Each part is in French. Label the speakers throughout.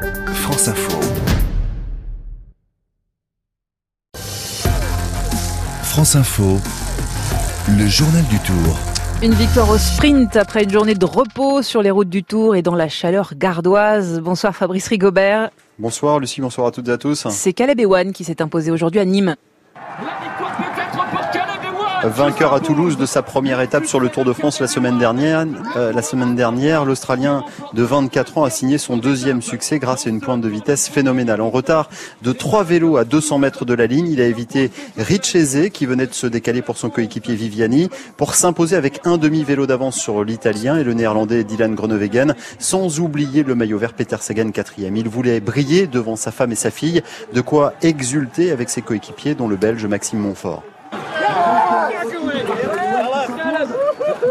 Speaker 1: France Info. France Info, le journal du Tour.
Speaker 2: Une victoire au sprint après une journée de repos sur les routes du Tour et dans la chaleur gardoise. Bonsoir Fabrice Rigobert.
Speaker 3: Bonsoir Lucie, bonsoir à toutes et à tous.
Speaker 2: C'est Caleb Ewan qui s'est imposé aujourd'hui à Nîmes.
Speaker 3: Vainqueur à Toulouse de sa première étape sur le Tour de France la semaine dernière. Euh, l'Australien de 24 ans a signé son deuxième succès grâce à une pointe de vitesse phénoménale. En retard de trois vélos à 200 mètres de la ligne, il a évité Richese qui venait de se décaler pour son coéquipier Viviani pour s'imposer avec un demi-vélo d'avance sur l'Italien et le Néerlandais Dylan Groenewegen, sans oublier le maillot vert Peter Sagan quatrième. Il voulait briller devant sa femme et sa fille, de quoi exulter avec ses coéquipiers dont le Belge Maxime Montfort.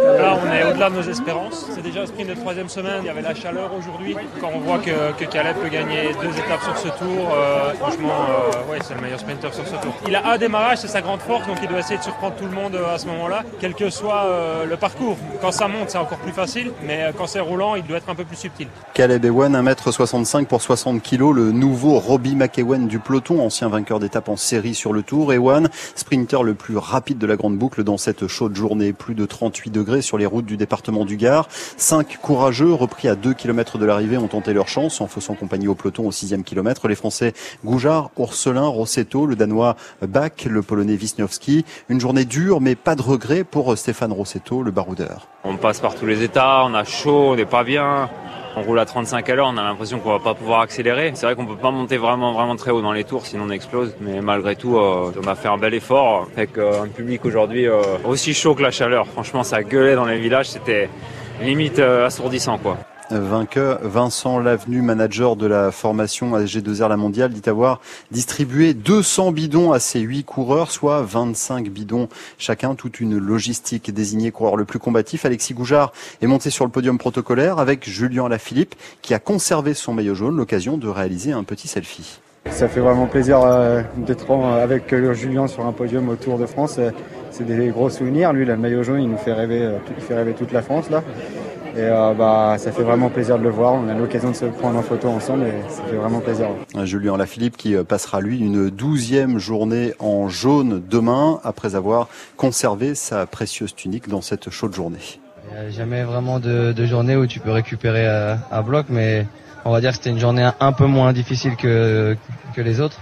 Speaker 4: Là, on est au-delà de nos espérances. C'est déjà un sprint de troisième semaine. Il y avait la chaleur aujourd'hui. Quand on voit que, que Caleb peut gagner deux étapes sur ce tour, euh, franchement, euh, ouais, c'est le meilleur sprinter sur ce tour. Il a un démarrage, c'est sa grande force, donc il doit essayer de surprendre tout le monde euh, à ce moment-là, quel que soit le parcours. Quand ça monte, c'est encore plus facile, mais quand c'est roulant, il doit être un peu plus subtil.
Speaker 3: Caleb Ewan, 1m65 pour 60 kg, le nouveau Robbie McEwen du peloton, ancien vainqueur d'étape en série sur le tour. Ewan, sprinter le plus rapide de la grande boucle dans cette chaude journée, plus de 38 degrés sur les routes du département du Gard. Cinq courageux, repris à 2 km de l'arrivée, ont tenté leur chance en faisant compagnie au peloton au 6 kilomètre. Les Français Goujard, Orselin, Rossetto, le Danois Bach, le Polonais Wisniewski. Une journée dure, mais pas de regret pour Stéphane Rossetto, le baroudeur.
Speaker 5: On passe par tous les états, on a chaud, on n'est pas bien. On roule à 35 à l'heure, on a l'impression qu'on va pas pouvoir accélérer. C'est vrai qu'on peut pas monter vraiment vraiment très haut dans les tours, sinon on explose. Mais malgré tout, euh, on a fait un bel effort avec euh, un public aujourd'hui euh, aussi chaud que la chaleur. Franchement, ça gueulait dans les villages, c'était limite assourdissant quoi
Speaker 3: vainqueur. Vincent Lavenu, manager de la formation AG2R La Mondiale, dit avoir distribué 200 bidons à ses 8 coureurs, soit 25 bidons chacun, toute une logistique désignée coureur le plus combatif. Alexis Goujard est monté sur le podium protocolaire avec Julien Lafilippe qui a conservé son maillot jaune, l'occasion de réaliser un petit selfie.
Speaker 6: Ça fait vraiment plaisir euh, d'être avec euh, Julien sur un podium au Tour de France. C'est des gros souvenirs. Lui, le maillot jaune, il nous fait rêver, euh, fait rêver toute la France là. Et euh, bah, ça fait vraiment plaisir de le voir. On a l'occasion de se prendre en photo ensemble et ça fait vraiment plaisir.
Speaker 3: Julien Lafilippe qui euh, passera lui une douzième journée en jaune demain après avoir conservé sa précieuse tunique dans cette chaude journée.
Speaker 7: Il n'y a jamais vraiment de, journée où tu peux récupérer à, bloc, mais on va dire que c'était une journée un peu moins difficile que, que les autres.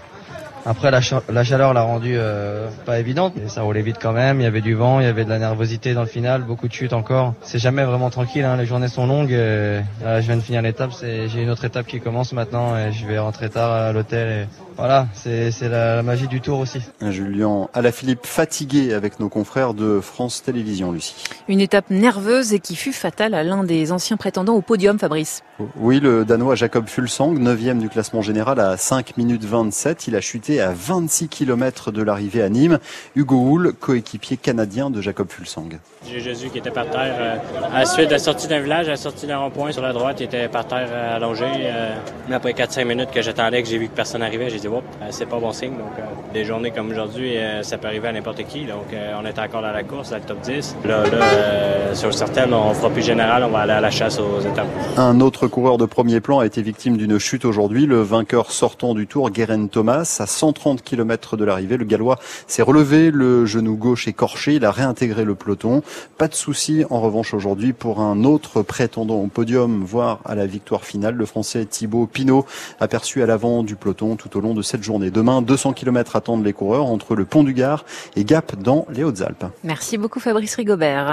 Speaker 7: Après, la, chaleur l'a rendu euh, pas évidente, mais ça roulait vite quand même. Il y avait du vent, il y avait de la nervosité dans le final, beaucoup de chutes encore. C'est jamais vraiment tranquille, hein. les journées sont longues. je viens de finir l'étape, j'ai une autre étape qui commence maintenant et je vais rentrer tard à l'hôtel. Voilà, c'est la, magie du tour aussi.
Speaker 3: Julien Alaphilippe fatigué avec nos confrères de France Télévisions, Lucie.
Speaker 2: Une étape nerveuse et qui fut fatale à l'un des anciens prétendants au podium, Fabrice.
Speaker 3: Oui, le Danois Jacob Fulsang, 9e du classement général à 5 minutes 27. Il a chuté à 26 km de l'arrivée à Nîmes. Hugo Hull, coéquipier canadien de Jacob Fulsang.
Speaker 8: J'ai Jésus qui était par terre. Euh, à la suite de la sortie d'un village, à la sortie d'un rond-point sur la droite, il était par terre euh, allongé. Euh, mais après 4-5 minutes que j'attendais, que j'ai vu que personne n'arrivait, j'ai dit, Wop, c'est pas bon signe. Donc, des journées comme aujourd'hui, ça peut arriver à n'importe qui. Donc, on est encore dans la course, dans le top 10. Là, là sur certaines, on fera plus général, on va aller à la chasse aux étapes.
Speaker 3: Un autre coureur de premier plan a été victime d'une chute aujourd'hui. Le vainqueur sortant du tour, Guérin Thomas, à 130 km de l'arrivée. Le Gallois s'est relevé, le genou gauche écorché. Il a réintégré le peloton. Pas de souci en revanche aujourd'hui pour un autre prétendant au podium, voire à la victoire finale. Le Français Thibaut Pinot aperçu à l'avant du peloton tout au long de cette journée. Demain, 200 km attendent les coureurs entre le Pont du Gard et Gap dans les Hautes-Alpes.
Speaker 2: Merci beaucoup Fabrice Rigobert.